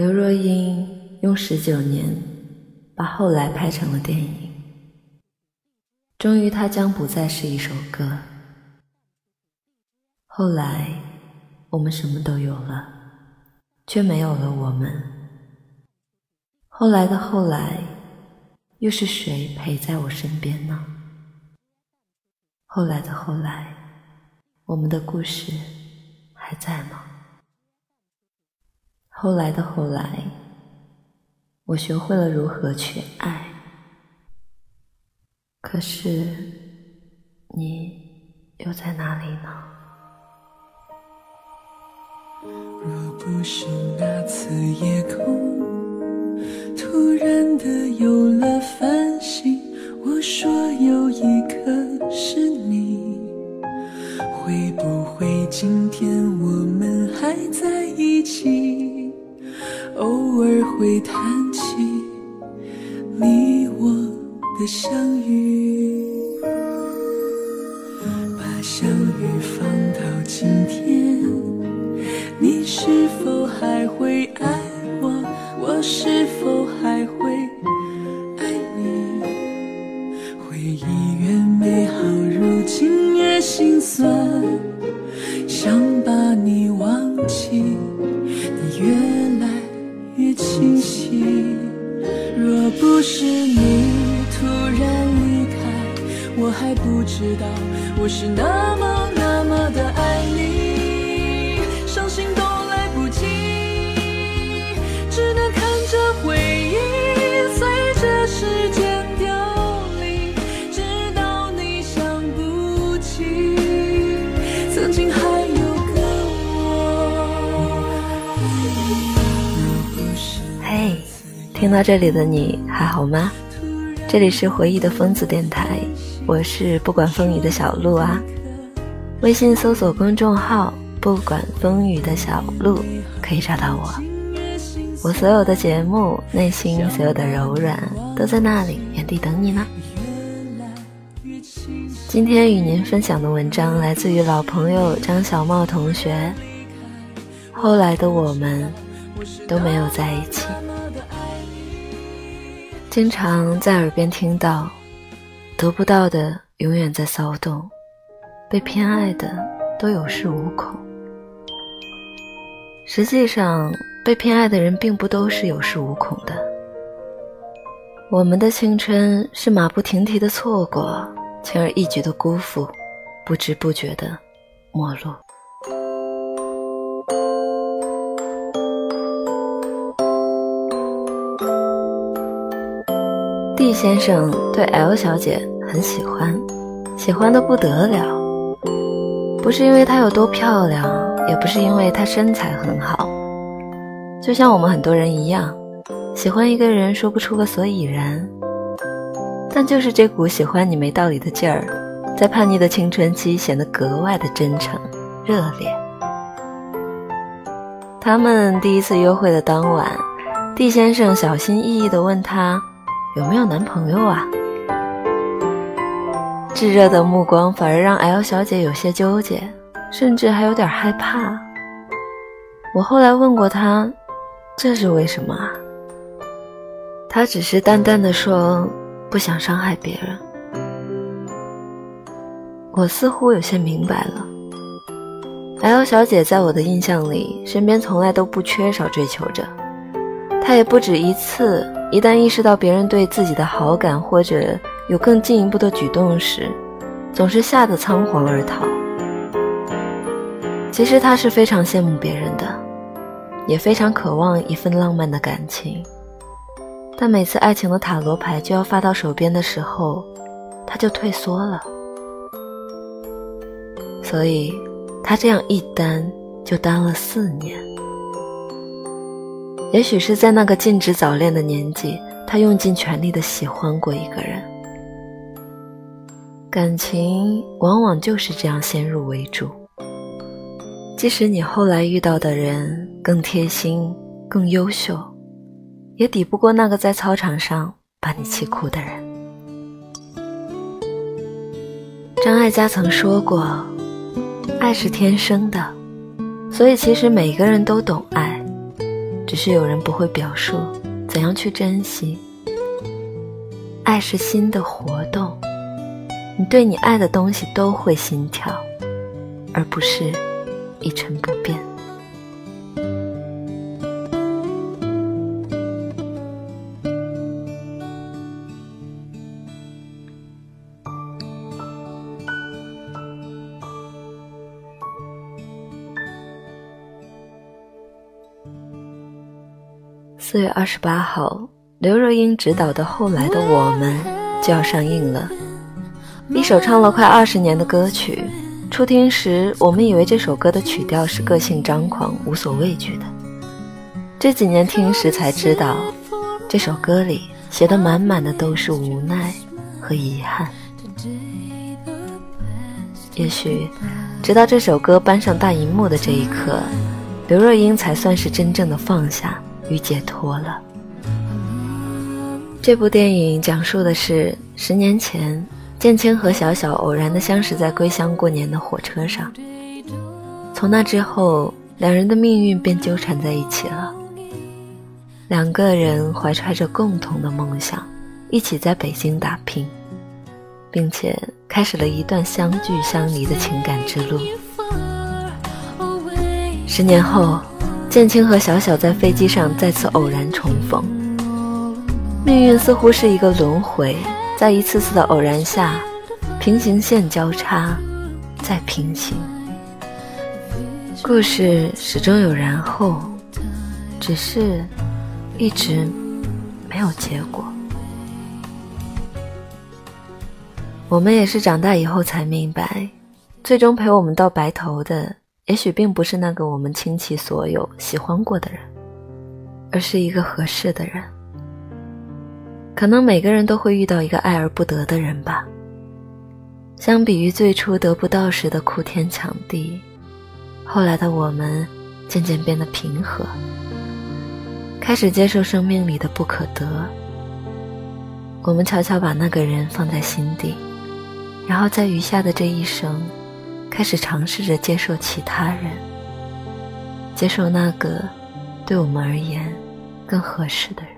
刘若英用十九年把后来拍成了电影，终于它将不再是一首歌。后来，我们什么都有了，却没有了我们。后来的后来，又是谁陪在我身边呢？后来的后来，我们的故事还在吗？后来的后来，我学会了如何去爱。可是，你又在哪里呢？若不是那次夜空突然的有了繁星。我说有一颗是你，会不会今天我们还在一起？会谈起你我的相遇，不是你突然离开，我还不知道我是那么听到这里的你还好吗？这里是回忆的疯子电台，我是不管风雨的小鹿啊。微信搜索公众号“不管风雨的小鹿”可以找到我。我所有的节目，内心所有的柔软都在那里原地等你呢。今天与您分享的文章来自于老朋友张小茂同学。后来的我们都没有在一起。经常在耳边听到，得不到的永远在骚动，被偏爱的都有恃无恐。实际上，被偏爱的人并不都是有恃无恐的。我们的青春是马不停蹄的错过，轻而易举的辜负，不知不觉的没落。D 先生对 L 小姐很喜欢，喜欢的不得了。不是因为她有多漂亮，也不是因为她身材很好，就像我们很多人一样，喜欢一个人说不出个所以然。但就是这股喜欢你没道理的劲儿，在叛逆的青春期显得格外的真诚热烈。他们第一次约会的当晚，D 先生小心翼翼地问她。有没有男朋友啊？炙热的目光反而让 L 小姐有些纠结，甚至还有点害怕。我后来问过她，这是为什么啊？她只是淡淡的说，不想伤害别人。我似乎有些明白了。L 小姐在我的印象里，身边从来都不缺少追求者，她也不止一次。一旦意识到别人对自己的好感或者有更进一步的举动时，总是吓得仓皇而逃。其实他是非常羡慕别人的，也非常渴望一份浪漫的感情，但每次爱情的塔罗牌就要发到手边的时候，他就退缩了。所以，他这样一单就单了四年。也许是在那个禁止早恋的年纪，他用尽全力的喜欢过一个人。感情往往就是这样先入为主。即使你后来遇到的人更贴心、更优秀，也抵不过那个在操场上把你气哭的人。张艾嘉曾说过：“爱是天生的，所以其实每个人都懂爱。”只是有人不会表述怎样去珍惜。爱是心的活动，你对你爱的东西都会心跳，而不是一成不变。四月二十八号，刘若英执导的《后来的我们》就要上映了。一首唱了快二十年的歌曲，初听时我们以为这首歌的曲调是个性张狂、无所畏惧的。这几年听时才知道，这首歌里写的满满的都是无奈和遗憾。也许，直到这首歌搬上大荧幕的这一刻，刘若英才算是真正的放下。与解脱了。这部电影讲述的是十年前，建青和小小偶然的相识在归乡过年的火车上。从那之后，两人的命运便纠缠在一起了。两个人怀揣着共同的梦想，一起在北京打拼，并且开始了一段相聚相离的情感之路。十年后。建清和小小在飞机上再次偶然重逢，命运似乎是一个轮回，在一次次的偶然下，平行线交叉，再平行。故事始终有然后，只是一直没有结果。我们也是长大以后才明白，最终陪我们到白头的。也许并不是那个我们倾其所有喜欢过的人，而是一个合适的人。可能每个人都会遇到一个爱而不得的人吧。相比于最初得不到时的哭天抢地，后来的我们渐渐变得平和，开始接受生命里的不可得。我们悄悄把那个人放在心底，然后在余下的这一生。开始尝试着接受其他人，接受那个对我们而言更合适的人。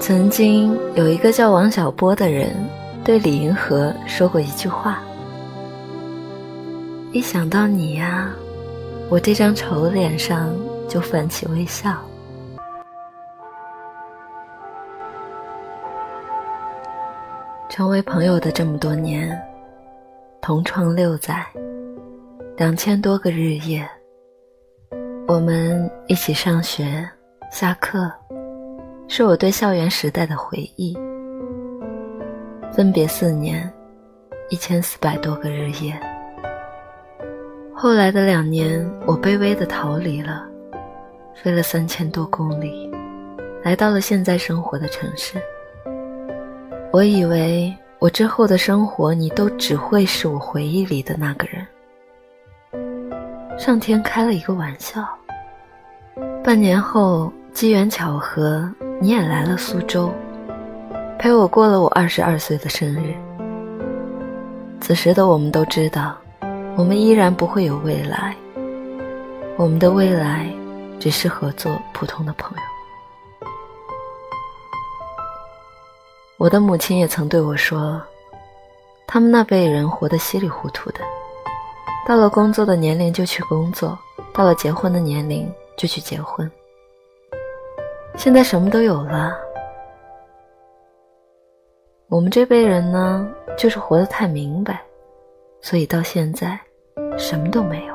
曾经有一个叫王小波的人，对李银河说过一句话：“一想到你呀，我这张丑脸上就泛起微笑。”成为朋友的这么多年，同窗六载，两千多个日夜，我们一起上学、下课，是我对校园时代的回忆。分别四年，一千四百多个日夜。后来的两年，我卑微的逃离了，飞了三千多公里，来到了现在生活的城市。我以为我之后的生活，你都只会是我回忆里的那个人。上天开了一个玩笑，半年后机缘巧合，你也来了苏州，陪我过了我二十二岁的生日。此时的我们都知道，我们依然不会有未来，我们的未来只适合做普通的朋友。我的母亲也曾对我说：“他们那辈人活得稀里糊涂的，到了工作的年龄就去工作，到了结婚的年龄就去结婚。现在什么都有了，我们这辈人呢，就是活得太明白，所以到现在什么都没有。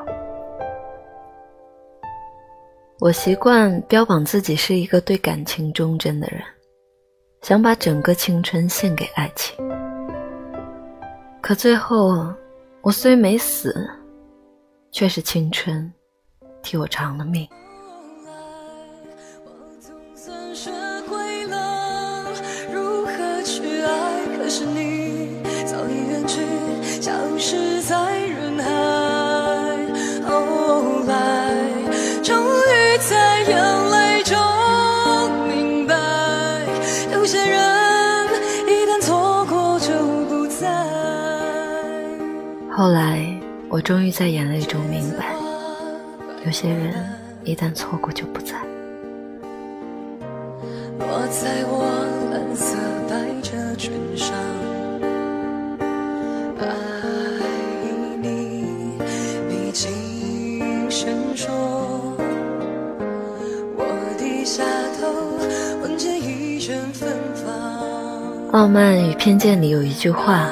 我习惯标榜自己是一个对感情忠贞的人。”想把整个青春献给爱情，可最后我虽没死，却是青春替我偿了命。后来，我终于在眼泪中明白，有些人一旦错过就不在。落在我蓝色百褶裙上，爱你，你轻声说，我低下头，闻见一阵芬芳。傲慢与偏见里有一句话。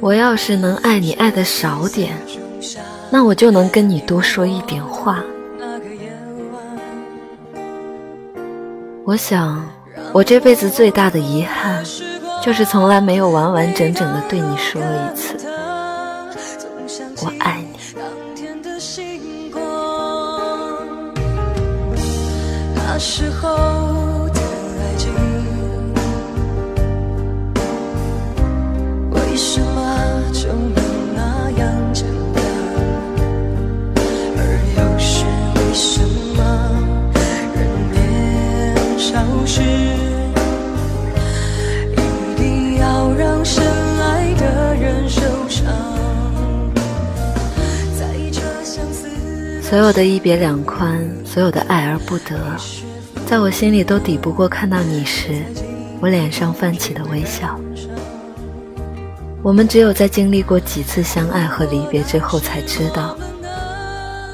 我要是能爱你爱的少点，那我就能跟你多说一点话。我想，我这辈子最大的遗憾，就是从来没有完完整整的对你说一次“我爱你”。时候。是一定要让深爱的人受伤所有的一别两宽，所有的爱而不得，在我心里都抵不过看到你时，我脸上泛起的微笑。我们只有在经历过几次相爱和离别之后，才知道，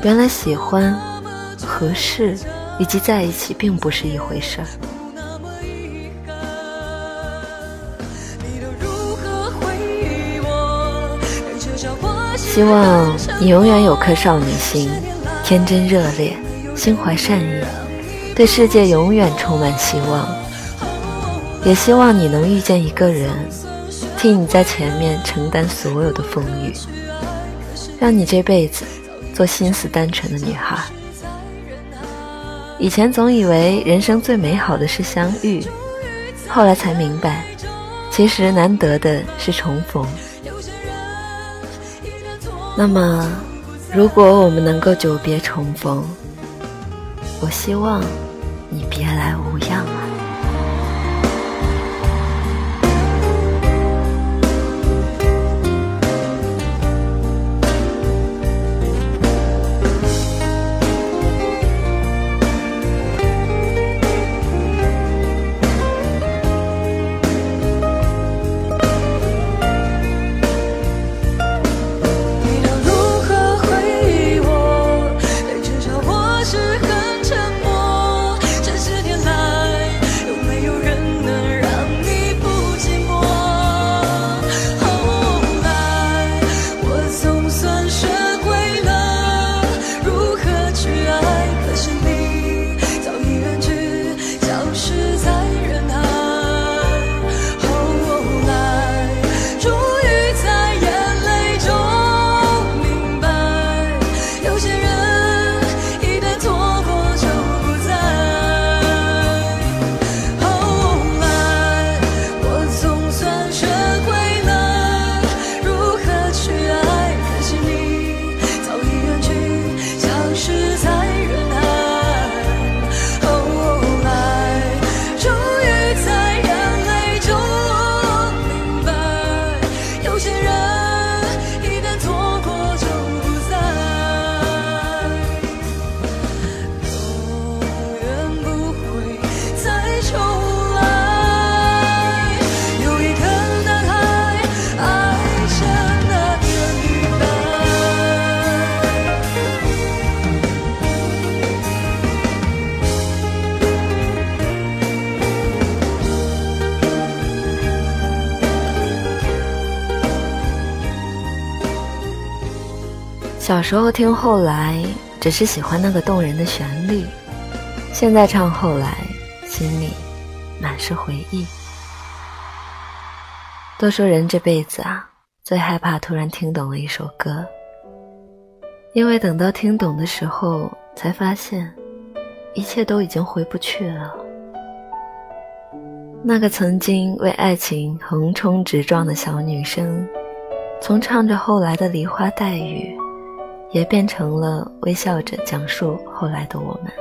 原来喜欢、合适以及在一起并不是一回事儿。希望你永远有颗少女心。天真热烈，心怀善意，对世界永远充满希望。也希望你能遇见一个人，替你在前面承担所有的风雨，让你这辈子做心思单纯的女孩。以前总以为人生最美好的是相遇，后来才明白，其实难得的是重逢。那么。如果我们能够久别重逢，我希望你别来无恙啊。小时候听后来，只是喜欢那个动人的旋律；现在唱后来，心里满是回忆。都说人这辈子啊，最害怕突然听懂了一首歌，因为等到听懂的时候，才发现一切都已经回不去了。那个曾经为爱情横冲直撞的小女生，从唱着后来的梨花带雨。也变成了微笑着讲述后来的我们。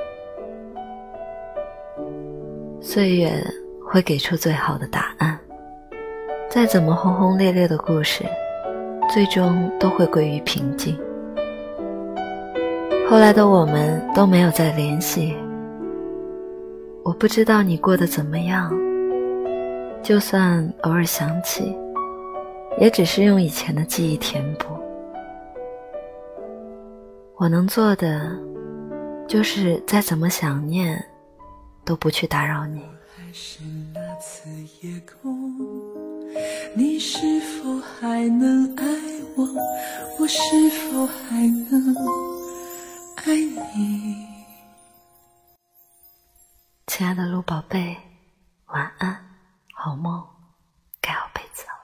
岁月会给出最好的答案，再怎么轰轰烈烈的故事，最终都会归于平静。后来的我们都没有再联系，我不知道你过得怎么样。就算偶尔想起，也只是用以前的记忆填补。我能做的，就是再怎么想念，都不去打扰你。还是那次夜空，你是否还能爱我？我是否还能爱你？亲爱的鹿宝贝，晚安，好梦。